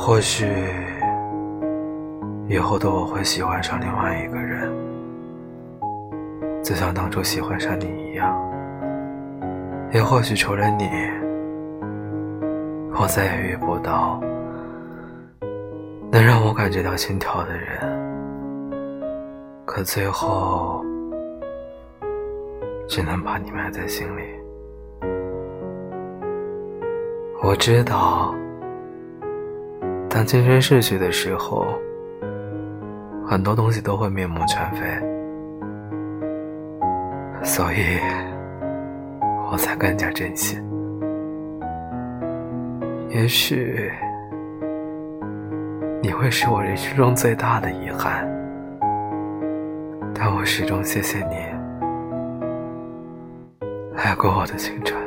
或许以后的我会喜欢上另外一个人，就像当初喜欢上你一样。也或许除了你，我再也遇不到能让我感觉到心跳的人。可最后，只能把你埋在心里。我知道，当青春逝去的时候，很多东西都会面目全非，所以我才更加珍惜。也许，你会是我人生中最大的遗憾，但我始终谢谢你，爱过我的青春。